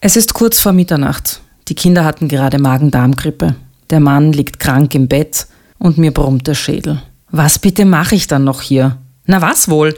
Es ist kurz vor Mitternacht. Die Kinder hatten gerade Magen-Darm-Grippe. Der Mann liegt krank im Bett und mir brummt der Schädel. Was bitte mache ich dann noch hier? Na was wohl?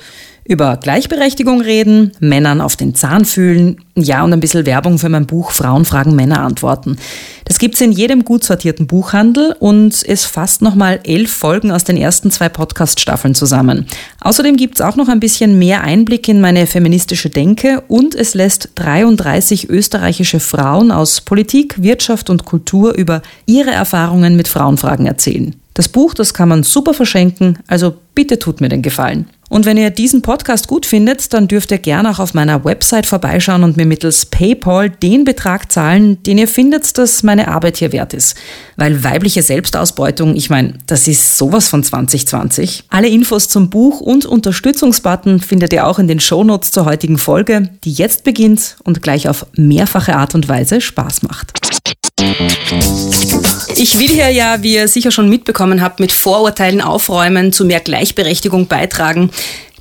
Über Gleichberechtigung reden, Männern auf den Zahn fühlen, ja und ein bisschen Werbung für mein Buch Frauen fragen Männer antworten. Das gibt's in jedem gut sortierten Buchhandel und es fasst nochmal elf Folgen aus den ersten zwei Podcast-Staffeln zusammen. Außerdem gibt's auch noch ein bisschen mehr Einblick in meine feministische Denke und es lässt 33 österreichische Frauen aus Politik, Wirtschaft und Kultur über ihre Erfahrungen mit Frauenfragen erzählen. Das Buch, das kann man super verschenken, also bitte tut mir den Gefallen. Und wenn ihr diesen Podcast gut findet, dann dürft ihr gerne auch auf meiner Website vorbeischauen und mir mittels PayPal den Betrag zahlen, den ihr findet, dass meine Arbeit hier wert ist. Weil weibliche Selbstausbeutung, ich meine, das ist sowas von 2020. Alle Infos zum Buch und Unterstützungsbutton findet ihr auch in den Shownotes zur heutigen Folge, die jetzt beginnt und gleich auf mehrfache Art und Weise Spaß macht. Ich will hier ja, wie ihr sicher schon mitbekommen habt, mit Vorurteilen aufräumen, zu mehr Gleichberechtigung beitragen.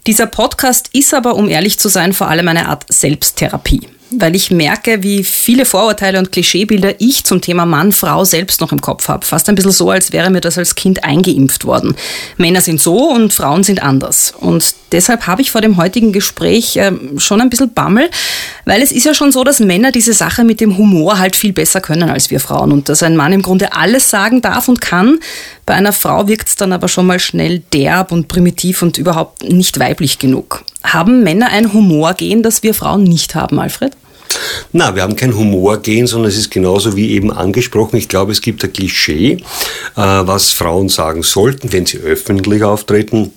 Dieser Podcast ist aber, um ehrlich zu sein, vor allem eine Art Selbsttherapie weil ich merke, wie viele Vorurteile und Klischeebilder ich zum Thema Mann, Frau selbst noch im Kopf habe. Fast ein bisschen so, als wäre mir das als Kind eingeimpft worden. Männer sind so und Frauen sind anders. Und deshalb habe ich vor dem heutigen Gespräch äh, schon ein bisschen Bammel, weil es ist ja schon so, dass Männer diese Sache mit dem Humor halt viel besser können als wir Frauen und dass ein Mann im Grunde alles sagen darf und kann. Bei einer Frau wirkt es dann aber schon mal schnell derb und primitiv und überhaupt nicht weiblich genug. Haben Männer ein Humorgehen, das wir Frauen nicht haben, Alfred? Na, wir haben kein Humorgehen, sondern es ist genauso wie eben angesprochen. Ich glaube, es gibt ein Klischee, äh, was Frauen sagen sollten, wenn sie öffentlich auftreten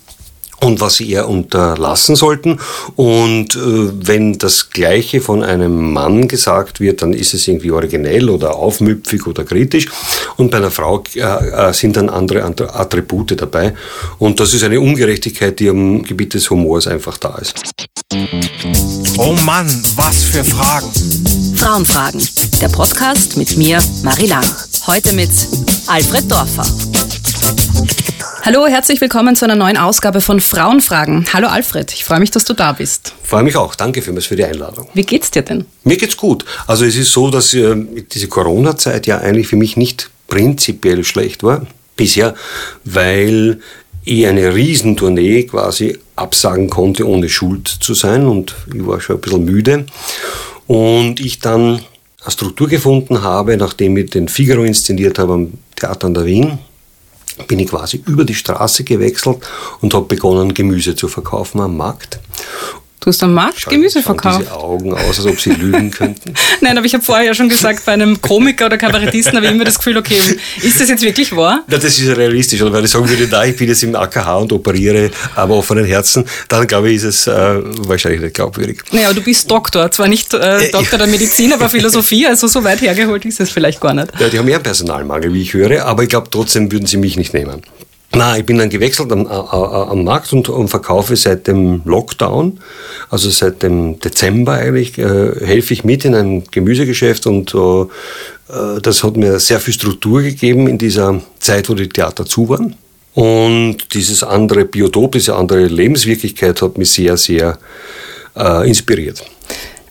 und was sie eher unterlassen sollten. Und äh, wenn das Gleiche von einem Mann gesagt wird, dann ist es irgendwie originell oder aufmüpfig oder kritisch. Und bei einer Frau äh, äh sind dann andere Attribute dabei. Und das ist eine Ungerechtigkeit, die am Gebiet des Humors einfach da ist. Oh Mann, was für Fragen. Frauenfragen. Der Podcast mit mir, Marie Lang. Heute mit Alfred Dorfer. Hallo, herzlich willkommen zu einer neuen Ausgabe von Frauenfragen. Hallo Alfred, ich freue mich, dass du da bist. Freue mich auch. Danke vielmals für die Einladung. Wie geht's dir denn? Mir geht's gut. Also es ist so, dass äh, diese Corona-Zeit ja eigentlich für mich nicht prinzipiell schlecht war bisher, weil ich eine Riesentournee quasi absagen konnte, ohne schuld zu sein und ich war schon ein bisschen müde. Und ich dann eine Struktur gefunden habe, nachdem ich den Figaro inszeniert habe am Theater an der Wien, bin ich quasi über die Straße gewechselt und habe begonnen, Gemüse zu verkaufen am Markt. Du hast am Markt Schau, Gemüse verkauft. diese Augen aus, als ob sie lügen könnten. Nein, aber ich habe vorher ja schon gesagt, bei einem Komiker oder Kabarettisten habe ich immer das Gefühl, okay, ist das jetzt wirklich wahr? Ja, das ist realistisch. Oder wenn ich sagen würde, da, ich bin jetzt im AKH und operiere aber offenen Herzen, dann glaube ich, ist es äh, wahrscheinlich nicht glaubwürdig. Naja, aber du bist Doktor, zwar nicht äh, äh Doktor der Medizin, aber Philosophie, also so weit hergeholt ist es vielleicht gar nicht. Ja, die haben mehr Personalmangel, wie ich höre, aber ich glaube, trotzdem würden sie mich nicht nehmen. Na, ich bin dann gewechselt am, am Markt und, und, verkaufe seit dem Lockdown, also seit dem Dezember eigentlich, äh, helfe ich mit in einem Gemüsegeschäft und äh, das hat mir sehr viel Struktur gegeben in dieser Zeit, wo die Theater zu waren. Und dieses andere Biotop, diese andere Lebenswirklichkeit hat mich sehr, sehr äh, inspiriert.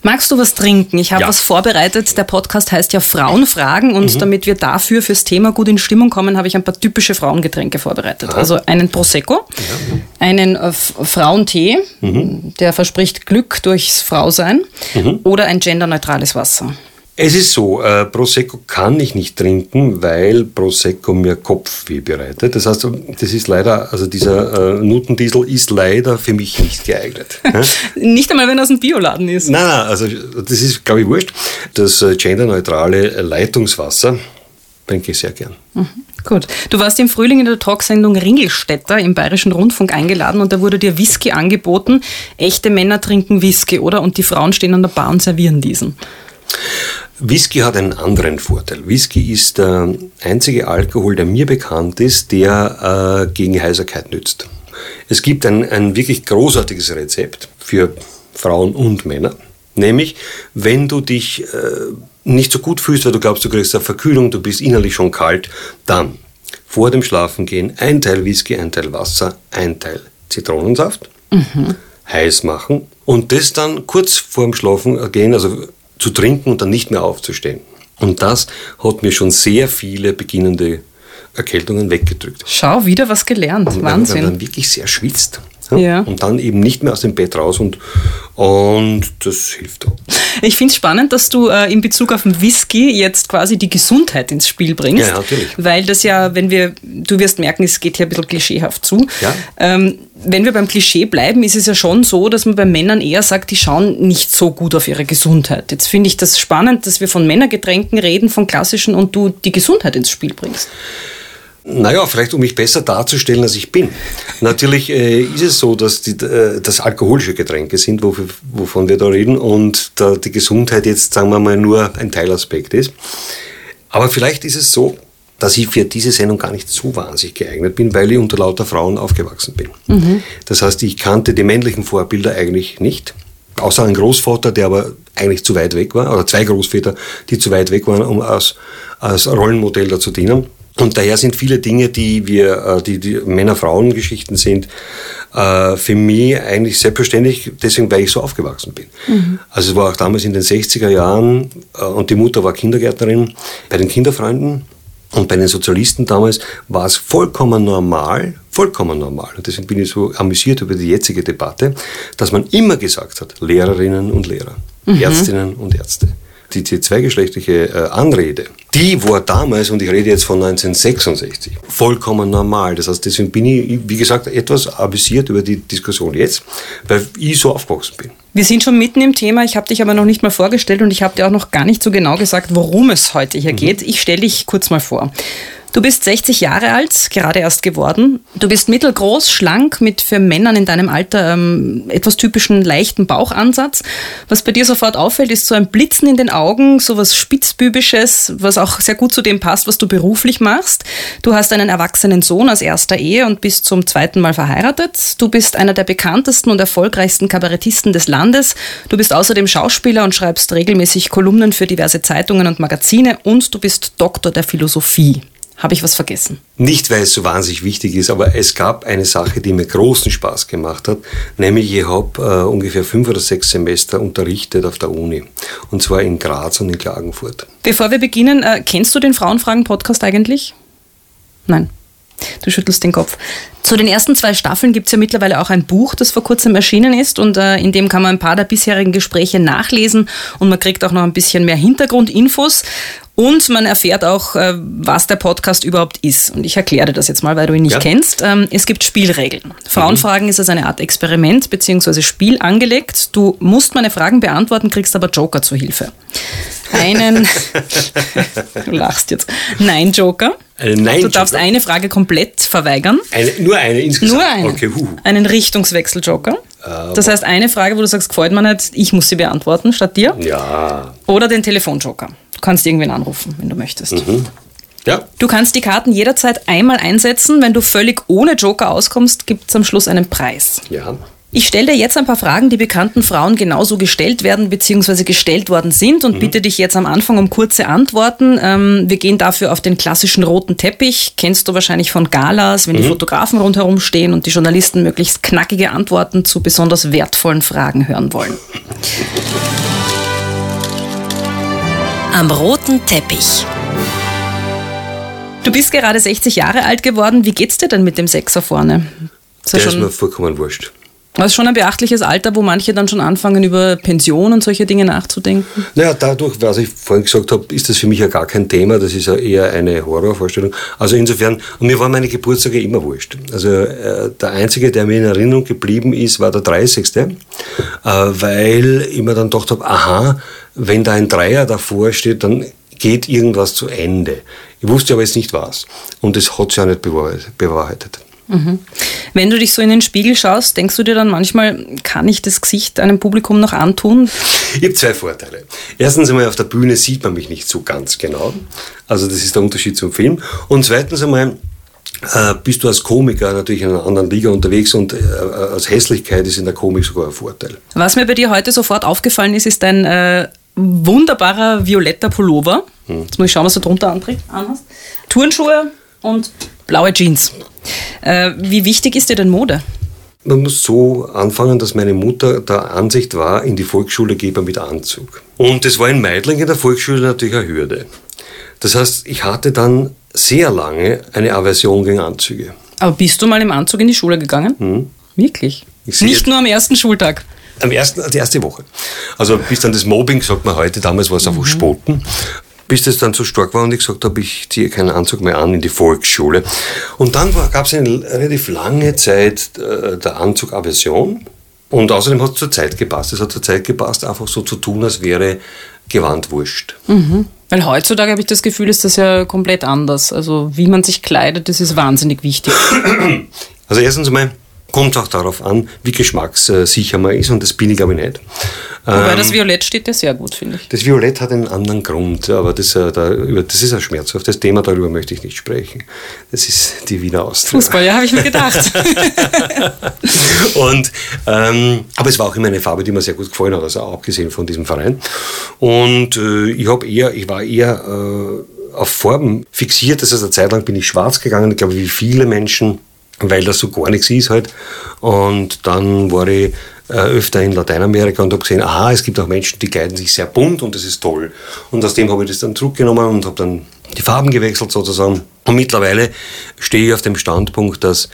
Magst du was trinken? Ich habe ja. was vorbereitet. Der Podcast heißt ja Frauenfragen und mhm. damit wir dafür fürs Thema gut in Stimmung kommen, habe ich ein paar typische Frauengetränke vorbereitet. Aha. Also einen Prosecco, ja. einen äh, Frauentee, mhm. der verspricht Glück durchs Frausein mhm. oder ein genderneutrales Wasser. Es ist so, äh, Prosecco kann ich nicht trinken, weil Prosecco mir Kopfweh bereitet. Das heißt, das ist leider, also dieser äh, Nutendiesel ist leider für mich nicht geeignet. nicht einmal, wenn er aus dem Bioladen ist. Nein, nein, also das ist, glaube ich, wurscht. Das äh, genderneutrale Leitungswasser trinke ich sehr gern. Mhm. Gut. Du warst im Frühling in der Talksendung Ringelstädter im Bayerischen Rundfunk eingeladen und da wurde dir Whisky angeboten. Echte Männer trinken Whisky, oder? Und die Frauen stehen an der Bar und servieren diesen. Whisky hat einen anderen Vorteil. Whisky ist der einzige Alkohol, der mir bekannt ist, der äh, gegen Heiserkeit nützt. Es gibt ein, ein wirklich großartiges Rezept für Frauen und Männer. Nämlich, wenn du dich äh, nicht so gut fühlst, weil du glaubst, du kriegst eine Verkühlung, du bist innerlich schon kalt, dann vor dem Schlafengehen ein Teil Whisky, ein Teil Wasser, ein Teil Zitronensaft, mhm. heiß machen und das dann kurz vor dem Schlafengehen, also zu trinken und dann nicht mehr aufzustehen. Und das hat mir schon sehr viele beginnende Erkältungen weggedrückt. Schau, wieder was gelernt. Und Wahnsinn. Wenn man wirklich sehr schwitzt. Ja. Und dann eben nicht mehr aus dem Bett raus und, und das hilft auch. Ich finde es spannend, dass du äh, in Bezug auf den Whisky jetzt quasi die Gesundheit ins Spiel bringst. Ja, natürlich. Weil das ja, wenn wir, du wirst merken, es geht hier ein bisschen klischeehaft zu. Ja. Ähm, wenn wir beim Klischee bleiben, ist es ja schon so, dass man bei Männern eher sagt, die schauen nicht so gut auf ihre Gesundheit. Jetzt finde ich das spannend, dass wir von Männergetränken reden, von klassischen und du die Gesundheit ins Spiel bringst. Naja, vielleicht um mich besser darzustellen, als ich bin. Natürlich äh, ist es so, dass die, äh, das alkoholische Getränke sind, wofür, wovon wir da reden, und da die Gesundheit jetzt, sagen wir mal, nur ein Teilaspekt ist. Aber vielleicht ist es so, dass ich für diese Sendung gar nicht so wahnsinnig geeignet bin, weil ich unter lauter Frauen aufgewachsen bin. Mhm. Das heißt, ich kannte die männlichen Vorbilder eigentlich nicht. Außer einen Großvater, der aber eigentlich zu weit weg war, oder zwei Großväter, die zu weit weg waren, um als, als Rollenmodell da zu dienen. Und daher sind viele Dinge, die wir, äh, die, die Männer-Frauen-Geschichten sind, äh, für mich eigentlich selbstverständlich, deswegen, weil ich so aufgewachsen bin. Also es war auch damals in den 60er Jahren, äh, und die Mutter war Kindergärtnerin, bei den Kinderfreunden und bei den Sozialisten damals war es vollkommen normal, vollkommen normal, und deswegen bin ich so amüsiert über die jetzige Debatte, dass man immer gesagt hat, Lehrerinnen und Lehrer, Ärztinnen und Ärzte. Die, die zweigeschlechtliche Anrede, die war damals, und ich rede jetzt von 1966, vollkommen normal. Das heißt, deswegen bin ich, wie gesagt, etwas amüsiert über die Diskussion jetzt, weil ich so aufgewachsen bin. Wir sind schon mitten im Thema, ich habe dich aber noch nicht mal vorgestellt und ich habe dir auch noch gar nicht so genau gesagt, worum es heute hier geht. Ich stelle dich kurz mal vor. Du bist 60 Jahre alt, gerade erst geworden. Du bist mittelgroß, schlank, mit für Männern in deinem Alter ähm, etwas typischen leichten Bauchansatz. Was bei dir sofort auffällt, ist so ein Blitzen in den Augen, so was Spitzbübisches, was auch sehr gut zu dem passt, was du beruflich machst. Du hast einen erwachsenen Sohn aus erster Ehe und bist zum zweiten Mal verheiratet. Du bist einer der bekanntesten und erfolgreichsten Kabarettisten des Landes. Du bist außerdem Schauspieler und schreibst regelmäßig Kolumnen für diverse Zeitungen und Magazine und du bist Doktor der Philosophie. Habe ich was vergessen? Nicht, weil es so wahnsinnig wichtig ist, aber es gab eine Sache, die mir großen Spaß gemacht hat, nämlich ich habe äh, ungefähr fünf oder sechs Semester unterrichtet auf der Uni. Und zwar in Graz und in Klagenfurt. Bevor wir beginnen, äh, kennst du den Frauenfragen-Podcast eigentlich? Nein. Du schüttelst den Kopf. Zu den ersten zwei Staffeln gibt es ja mittlerweile auch ein Buch, das vor kurzem erschienen ist und äh, in dem kann man ein paar der bisherigen Gespräche nachlesen und man kriegt auch noch ein bisschen mehr Hintergrundinfos und man erfährt auch, äh, was der Podcast überhaupt ist. Und ich erkläre dir das jetzt mal, weil du ihn nicht Ja. kennst. Ähm, es gibt Spielregeln. Frauenfragen ist als eine Art Experiment bzw. Spiel angelegt. Du musst meine Fragen beantworten, kriegst aber Joker zur Hilfe. Einen, du lachst jetzt, Nein-Joker. Einen Nein-Joker? Du darfst eine Frage komplett verweigern. Eine, nur eine insgesamt? Nur eine. Okay, hu. Einen Richtungswechsel-Joker. Das heißt, eine Frage, wo du sagst, gefällt mir nicht, ich muss sie beantworten statt dir. Ja. Oder den Telefonjoker. Du kannst irgendwen anrufen, wenn du möchtest. Ja. Du kannst die Karten jederzeit einmal einsetzen. Wenn du völlig ohne Joker auskommst, gibt es am Schluss einen Preis. Ja. Ich stelle dir jetzt ein paar Fragen, die bekannten Frauen genauso gestellt werden bzw. gestellt worden sind und bitte dich jetzt am Anfang um kurze Antworten. Ähm, wir gehen dafür auf den klassischen roten Teppich. Kennst du wahrscheinlich von Galas, wenn die Fotografen rundherum stehen und die Journalisten möglichst knackige Antworten zu besonders wertvollen Fragen hören wollen. Am roten Teppich. Du bist gerade 60 Jahre alt geworden. Wie geht's dir denn mit dem Sechser vorne? Ist ja Der ist mir vollkommen wurscht. das ist schon ein beachtliches Alter, wo manche dann schon anfangen, über Pension und solche Dinge nachzudenken. Naja, dadurch, was ich vorhin gesagt habe, ist das für mich ja gar kein Thema. Das ist ja eher eine Horrorvorstellung. Also insofern, und mir waren meine Geburtstage immer wurscht. Also äh, der einzige, der mir in Erinnerung geblieben ist, war der 30. Äh, weil ich mir dann gedacht habe, aha, wenn da ein Dreier davor steht, dann geht irgendwas zu Ende. Ich wusste aber jetzt nicht was. Und das hat sich ja nicht bewahrheitet. bewahrheitet. Wenn du dich so in den Spiegel schaust, denkst du dir dann manchmal, kann ich das Gesicht einem Publikum noch antun? Ich habe zwei Vorteile. Erstens einmal, auf der Bühne sieht man mich nicht so ganz genau. Also das ist der Unterschied zum Film. Und zweitens einmal, äh, bist du als Komiker natürlich in einer anderen Liga unterwegs und äh, als Hässlichkeit ist in der Komik sogar ein Vorteil. Was mir bei dir heute sofort aufgefallen ist, ist dein äh, wunderbarer violetter Pullover. Jetzt muss ich schauen, was du drunter anhast. Turnschuhe und blaue Jeans. Äh, wie wichtig ist dir denn Mode? Man muss so anfangen, dass meine Mutter der Ansicht war, in die Volksschule geht man mit Anzug. Und das war in Meidling in der Volksschule natürlich eine Hürde. Das heißt, ich hatte dann sehr lange eine Aversion gegen Anzüge. Aber bist du mal im Anzug in die Schule gegangen? Hm. Wirklich? Nicht nur am ersten Schultag. Am ersten, die erste Woche. Also bis dann das Mobbing, sagt man heute, damals war es einfach Spotten. Bis das dann so stark war und ich gesagt habe, ich ziehe keinen Anzug mehr an in die Volksschule. Und dann gab es eine relativ lange Zeit äh, der Anzugaversion. Und außerdem hat es zur Zeit gepasst. Es hat zur Zeit gepasst, einfach so zu tun, als wäre Gewand wurscht. Weil heutzutage habe ich das Gefühl, ist das ja komplett anders. Also wie man sich kleidet, das ist wahnsinnig wichtig. Also erstens einmal kommt auch darauf an, wie geschmackssicher man ist und das bin ich glaube ich nicht. Wobei Ähm, das Violett steht ja sehr gut, finde ich. Das Violett hat einen anderen Grund, aber das, äh, da, über, das ist ein schmerzhaftes Thema, darüber möchte ich nicht sprechen. Das ist die Wiener Austria. Fußball, ja, habe ich mir gedacht. Und, ähm, aber es war auch immer eine Farbe, die mir sehr gut gefallen hat, also abgesehen von diesem Verein. Und äh, ich, hab eher, ich war eher äh, auf Farben fixiert. Das heißt, eine Zeit lang bin ich schwarz gegangen, ich glaube, wie viele Menschen, weil das so gar nichts ist halt. Und dann war ich äh, öfter in Lateinamerika und habe gesehen, aha, es gibt auch Menschen, die kleiden sich sehr bunt und das ist toll. Und aus dem habe ich das dann zurückgenommen und habe dann die Farben gewechselt sozusagen. Und mittlerweile stehe ich auf dem Standpunkt, dass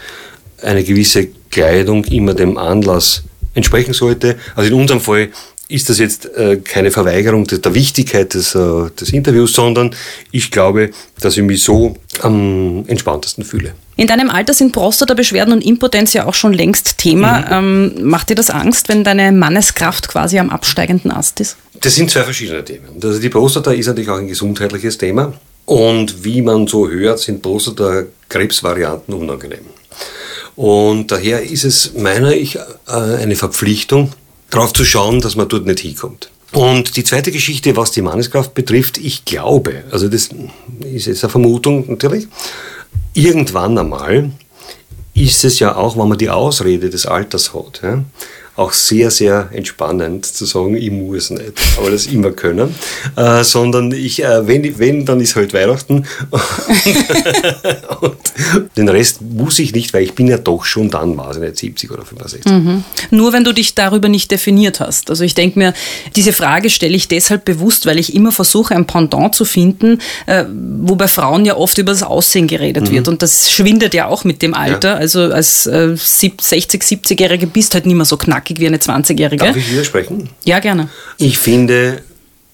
eine gewisse Kleidung immer dem Anlass entsprechen sollte. Also in unserem Fall ist das jetzt äh, keine Verweigerung der, der Wichtigkeit des, äh, des Interviews, sondern ich glaube, dass ich mich so am entspanntesten fühle. In deinem Alter sind Prostata-Beschwerden und Impotenz ja auch schon längst Thema. Ähm, macht dir das Angst, wenn deine Manneskraft quasi am absteigenden Ast ist? Das sind zwei verschiedene Themen. Also die Prostata ist natürlich auch ein gesundheitliches Thema. Und wie man so hört, sind Prostata-Krebsvarianten unangenehm. Und daher ist es meiner ich äh, eine Verpflichtung, darauf zu schauen, dass man dort nicht hinkommt. Und die zweite Geschichte, was die Manneskraft betrifft, ich glaube, also das ist jetzt eine Vermutung natürlich, irgendwann einmal ist es ja auch, wenn man die Ausrede des Alters hat, ja, auch sehr, sehr entspannend zu sagen, ich muss nicht, aber das immer können, äh, sondern ich, äh, wenn, wenn, dann ist halt Weihnachten und den Rest muss ich nicht, weil ich bin ja doch schon dann, weiß ich nicht, 70 oder 65. Nur wenn du dich darüber nicht definiert hast. Also ich denke mir, diese Frage stelle ich deshalb bewusst, weil ich immer versuche, ein Pendant zu finden, äh, wo bei Frauen ja oft über das Aussehen geredet wird. Und das schwindet ja auch mit dem Alter. Also als äh, sieb- 60, 70-Jährige bist halt nicht mehr so knackig wie eine 20-Jährige. Darf ich widersprechen? Ja, gerne. Ich finde,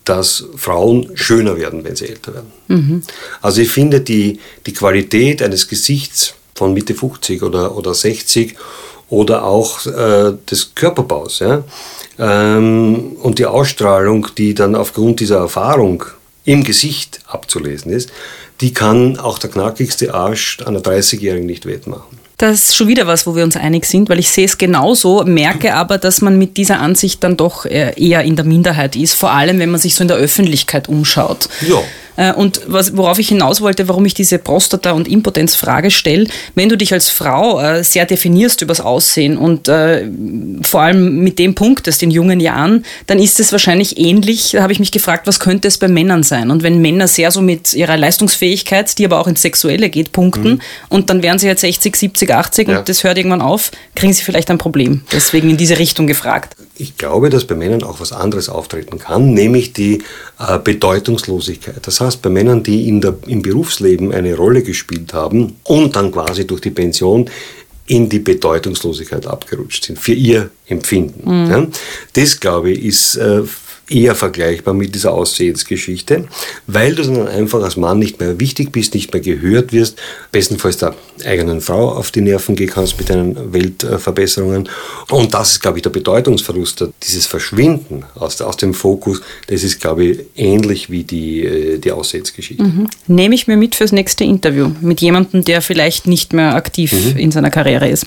dass Frauen schöner werden, wenn sie älter werden. Also ich finde, die, die Qualität eines Gesichts von Mitte 50 oder, oder 60 oder auch äh, des Körperbaus ja, ähm, und die Ausstrahlung, die dann aufgrund dieser Erfahrung im Gesicht abzulesen ist, die kann auch der knackigste Arsch einer 30-Jährigen nicht wettmachen. Das ist schon wieder was, wo wir uns einig sind, weil ich sehe es genauso, merke aber, dass man mit dieser Ansicht dann doch äh, eher in der Minderheit ist, vor allem wenn man sich so in der Öffentlichkeit umschaut. Ja. Äh, Und was, worauf ich hinaus wollte, warum ich diese Prostata- und Impotenzfrage stelle, wenn du dich als Frau äh, sehr definierst übers Aussehen und äh, vor allem mit dem punktest in jungen Jahren, dann ist es wahrscheinlich ähnlich. Da habe ich mich gefragt, was könnte es bei Männern sein? Und wenn Männer sehr so mit ihrer Leistungsfähigkeit, die aber auch ins Sexuelle geht, punkten und dann wären sie jetzt 60, 70, 80 Ja. und das hört irgendwann auf, kriegen sie vielleicht ein Problem. Deswegen in diese Richtung gefragt. Ich glaube, dass bei Männern auch was anderes auftreten kann, nämlich die äh, Bedeutungslosigkeit. Das heißt, bei Männern, die in der, im Berufsleben eine Rolle gespielt haben und dann quasi durch die Pension in die Bedeutungslosigkeit abgerutscht sind, für ihr Empfinden. Ja? Das, glaube ich, ist äh, eher vergleichbar mit dieser Aussehensgeschichte, weil du dann einfach als Mann nicht mehr wichtig bist, nicht mehr gehört wirst, bestenfalls der eigenen Frau auf die Nerven gehen kannst mit deinen Weltverbesserungen. Und das ist, glaube ich, der Bedeutungsverlust, dieses Verschwinden aus, aus dem Fokus, das ist, glaube ich, ähnlich wie die, äh, die Aussehensgeschichte. Nehme ich mir mit fürs nächste Interview mit jemandem, der vielleicht nicht mehr aktiv in seiner Karriere ist.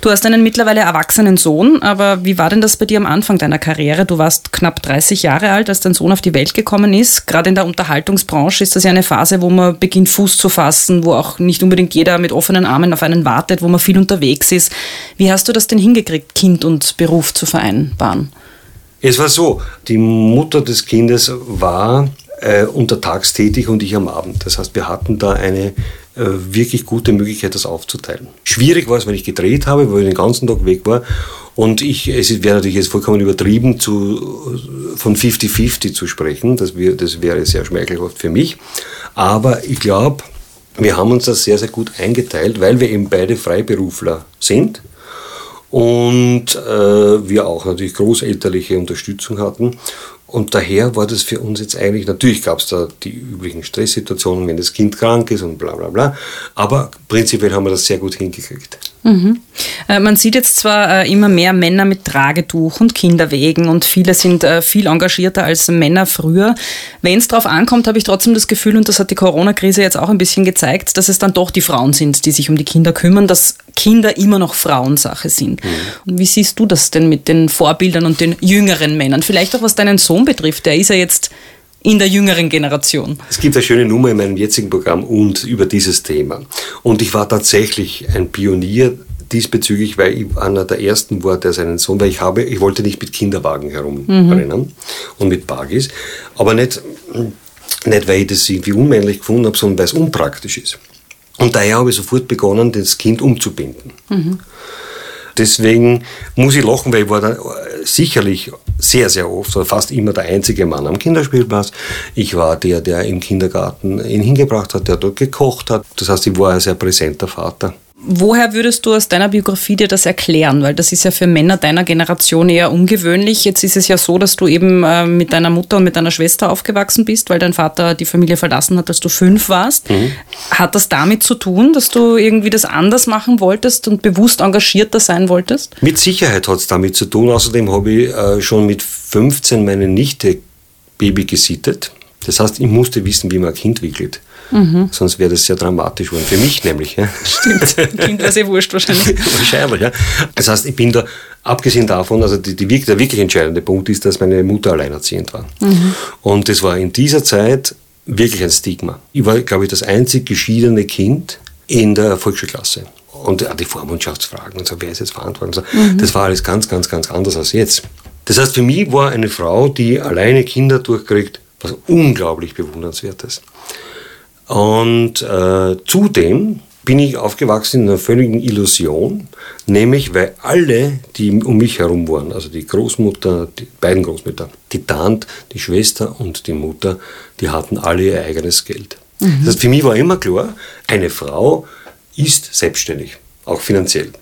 Du hast einen mittlerweile erwachsenen Sohn, aber wie war denn das bei dir am Anfang deiner Karriere? Du warst knapp 30 Jahre alt, als dein Sohn auf die Welt gekommen ist. Gerade in der Unterhaltungsbranche ist das ja eine Phase, wo man beginnt Fuß zu fassen, wo auch nicht unbedingt jeder mit offenen Armen auf einen wartet, wo man viel unterwegs ist. Wie hast du das denn hingekriegt, Kind und Beruf zu vereinbaren? Es war so, die Mutter des Kindes war äh, untertags tätig und ich am Abend. Das heißt, wir hatten da eine äh, wirklich gute Möglichkeit, das aufzuteilen. Schwierig war es, wenn ich gedreht habe, weil ich den ganzen Tag weg war. Und ich, es wäre natürlich jetzt vollkommen übertrieben, zu, von 50-50 zu sprechen. Das, wär, das wäre sehr schmeichelhaft für mich. Aber ich glaube, wir haben uns das sehr, sehr gut eingeteilt, weil wir eben beide Freiberufler sind und äh, wir auch natürlich großelterliche Unterstützung hatten. Und daher war das für uns jetzt eigentlich, natürlich gab es da die üblichen Stresssituationen, wenn das Kind krank ist und bla bla bla, aber prinzipiell haben wir das sehr gut hingekriegt. Mhm. Äh, man sieht jetzt zwar äh, immer mehr Männer mit Tragetuch und Kinderwegen und viele sind äh, viel engagierter als Männer früher. Wenn es darauf ankommt, habe ich trotzdem das Gefühl, und das hat die Corona-Krise jetzt auch ein bisschen gezeigt, dass es dann doch die Frauen sind, die sich um die Kinder kümmern, dass Kinder immer noch Frauensache sind. Mhm. Wie siehst du das denn mit den Vorbildern und den jüngeren Männern? Vielleicht auch was deinen Sohn betrifft, der ist ja jetzt in der jüngeren Generation. Es gibt eine schöne Nummer in meinem jetzigen Programm und über dieses Thema. Und ich war tatsächlich ein Pionier diesbezüglich, weil ich einer der ersten war, der seinen Sohn, weil ich habe, ich wollte nicht mit Kinderwagen herumrennen mhm. und mit Bagis, aber nicht, nicht, weil ich das irgendwie unmännlich gefunden habe, sondern weil es unpraktisch ist. Und daher habe ich sofort begonnen, das Kind umzubinden. Mhm. Deswegen muss ich lachen, weil ich war dann sicherlich sehr, sehr oft oder fast immer der einzige Mann am Kinderspielplatz. Ich war der, der im Kindergarten ihn hingebracht hat, der dort gekocht hat. Das heißt, ich war ein sehr präsenter Vater. Woher würdest du aus deiner Biografie dir das erklären? Weil das ist ja für Männer deiner Generation eher ungewöhnlich. Jetzt ist es ja so, dass du eben äh, mit deiner Mutter und mit deiner Schwester aufgewachsen bist, weil dein Vater die Familie verlassen hat, als du fünf warst. Mhm. Hat das damit zu tun, dass du irgendwie das anders machen wolltest und bewusst engagierter sein wolltest? Mit Sicherheit hat es damit zu tun. Außerdem habe ich äh, schon mit 15 meine Nichte Baby gesittet. Das heißt, ich musste wissen, wie man ein Kind wickelt. Mhm. Sonst wäre das sehr dramatisch geworden. Für mich nämlich. Ja. Stimmt, Kind wäre sehr wurscht wahrscheinlich. wahrscheinlich, ja. Das heißt, ich bin da, abgesehen davon, also die, die, der wirklich entscheidende Punkt ist, dass meine Mutter alleinerziehend war. Mhm. Und das war in dieser Zeit wirklich ein Stigma. Ich war, glaube ich, das einzig geschiedene Kind in der Volksschulklasse. Und die Vormundschaftsfragen und so, wer ist jetzt verantwortlich? So. Mhm. Das war alles ganz, ganz, ganz anders als jetzt. Das heißt, für mich war eine Frau, die alleine Kinder durchkriegt, was unglaublich bewundernswertes. Und äh, zudem bin ich aufgewachsen in einer völligen Illusion, nämlich weil alle, die um mich herum waren, also die Großmutter, die beiden Großmütter, die Tante, die Schwester und die Mutter, die hatten alle ihr eigenes Geld. Mhm. Das heißt, für mich war immer klar, eine Frau ist selbstständig, auch finanziell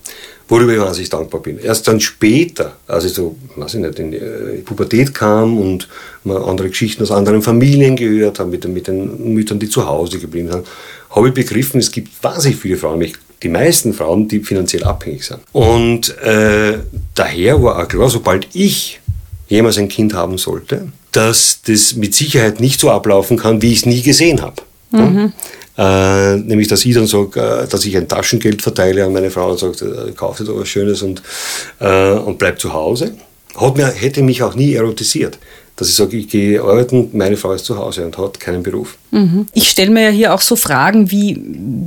worüber ich wahnsinnig dankbar bin. Erst dann später, als ich so, weiß ich nicht, in die äh, Pubertät kam und man andere Geschichten aus anderen Familien gehört habe, mit, mit den Müttern, die zu Hause geblieben sind, habe ich begriffen, es gibt wahnsinnig viele Frauen, die meisten Frauen, die finanziell abhängig sind. Und äh, daher war auch klar, sobald ich jemals ein Kind haben sollte, dass das mit Sicherheit nicht so ablaufen kann, wie ich es nie gesehen habe. Mhm. Äh, nämlich, dass ich dann sage, äh, dass ich ein Taschengeld verteile an meine Frau und sage, äh, kauf dir doch was Schönes und, äh, und bleib zu Hause. Hat mir, hätte mich auch nie erotisiert dass ich sage, ich gehe arbeiten, meine Frau ist zu Hause und hat keinen Beruf. Mhm. Ich stelle mir ja hier auch so Fragen, wie,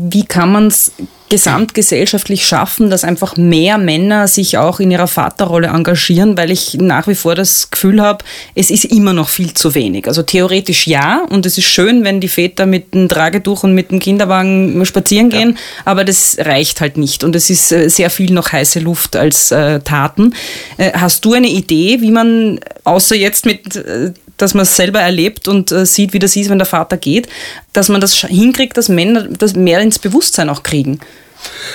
wie kann man es gesamtgesellschaftlich schaffen, dass einfach mehr Männer sich auch in ihrer Vaterrolle engagieren, weil ich nach wie vor das Gefühl habe, es ist immer noch viel zu wenig. Also theoretisch ja, und es ist schön, wenn die Väter mit dem Tragetuch und mit dem Kinderwagen spazieren gehen, ja. aber das reicht halt nicht und es ist äh, sehr viel noch heiße Luft als äh, Taten. Äh, hast du eine Idee, wie man, außer jetzt mit äh, dass man es selber erlebt und äh, sieht, wie das ist, wenn der Vater geht, dass man das hinkriegt, dass Männer das mehr ins Bewusstsein auch kriegen.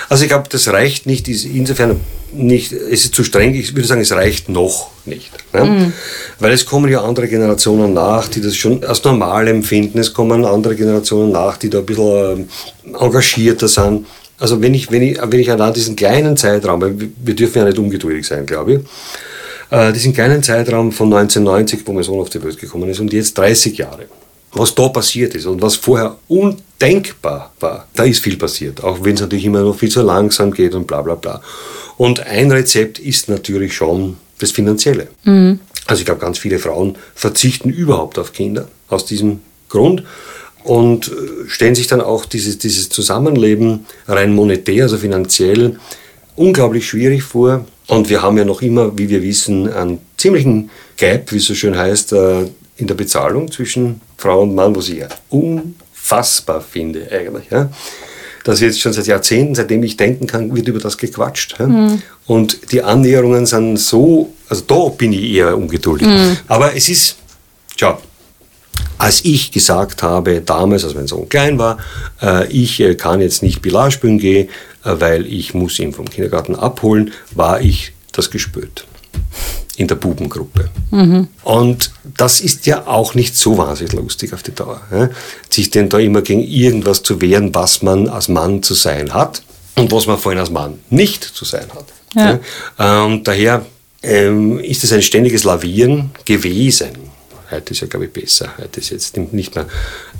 Also ich glaube, das reicht nicht, insofern nicht, es ist zu streng, ich würde sagen, es reicht noch nicht. Ne? Mhm. Weil es kommen ja andere Generationen nach, die das schon als normal empfinden, es kommen andere Generationen nach, die da ein bisschen ähm, engagierter sind. Also wenn ich, wenn ich, wenn ich an diesen kleinen Zeitraum, weil wir dürfen ja nicht ungeduldig sein, glaube ich, äh, diesen kleinen Zeitraum von 1990, wo mein Sohn auf die Welt gekommen ist, und jetzt 30 Jahre. Was da passiert ist und was vorher undenkbar war, da ist viel passiert. Auch wenn es natürlich immer noch viel zu langsam geht und bla bla bla. Und ein Rezept ist natürlich schon das Finanzielle. Mhm. Also ich glaube, ganz viele Frauen verzichten überhaupt auf Kinder aus diesem Grund und äh, stellen sich dann auch dieses, dieses Zusammenleben rein monetär, also finanziell, unglaublich schwierig vor. Und wir haben ja noch immer, wie wir wissen, einen ziemlichen Gap, wie es so schön heißt, äh, in der Bezahlung zwischen Frau und Mann, was ich ja unfassbar finde eigentlich. Ja. Das jetzt schon seit Jahrzehnten, seitdem ich denken kann, wird über das gequatscht. Ja. Mhm. Und die Annäherungen sind so, also da bin ich eher ungeduldig. Mhm. Aber es ist, tja, als ich gesagt habe, damals, als mein Sohn klein war, äh, ich äh, kann jetzt nicht Pilar spielen gehen, äh, weil ich muss ihn vom Kindergarten abholen, war ich das gespürt in der Bubengruppe. Mhm. Und das ist ja auch nicht so wahnsinnig lustig auf die Dauer. Ja? Sich denn da immer gegen irgendwas zu wehren, was man als Mann zu sein hat und was man vorhin als Mann nicht zu sein hat. Ja. Ja? Und daher ähm, ist es ein ständiges Lavieren gewesen. Heute ist ja, glaube ich, besser. Heute ist jetzt nicht mehr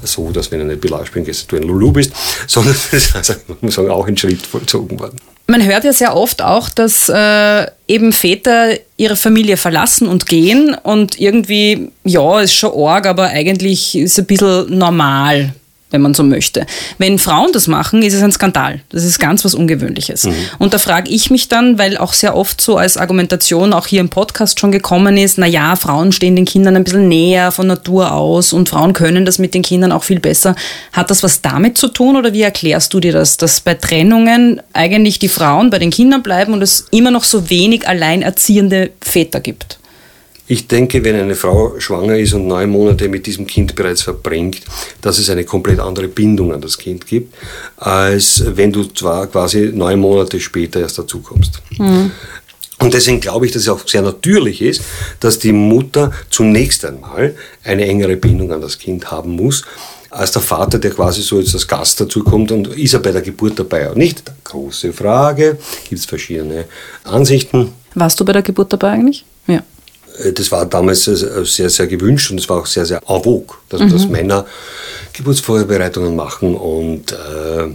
so, dass wenn du eine Pilar spielen du ein Lulu bist, sondern also, man muss sagen, auch ein Schritt vollzogen worden. Man hört ja sehr oft auch, dass äh, eben Väter ihre Familie verlassen und gehen und irgendwie, ja, ist schon arg, aber eigentlich ist es ein bisschen normal wenn man so möchte. Wenn Frauen das machen, ist es ein Skandal. Das ist ganz was Ungewöhnliches. Mhm. Und da frage ich mich dann, weil auch sehr oft so als Argumentation auch hier im Podcast schon gekommen ist, na ja, Frauen stehen den Kindern ein bisschen näher von Natur aus und Frauen können das mit den Kindern auch viel besser. Hat das was damit zu tun oder wie erklärst du dir das, dass bei Trennungen eigentlich die Frauen bei den Kindern bleiben und es immer noch so wenig alleinerziehende Väter gibt? Ich denke, wenn eine Frau schwanger ist und neun Monate mit diesem Kind bereits verbringt, dass es eine komplett andere Bindung an das Kind gibt, als wenn du zwar quasi neun Monate später erst dazukommst. Mhm. Und deswegen glaube ich, dass es auch sehr natürlich ist, dass die Mutter zunächst einmal eine engere Bindung an das Kind haben muss, als der Vater, der quasi so jetzt als Gast dazukommt und ist er bei der Geburt dabei oder nicht? Große Frage, gibt es verschiedene Ansichten. Warst du bei der Geburt dabei eigentlich? Äh, das war damals sehr, sehr gewünscht und es war auch sehr, sehr en vogue, dass, mhm. dass Männer Geburtsvorbereitungen machen und. Äh,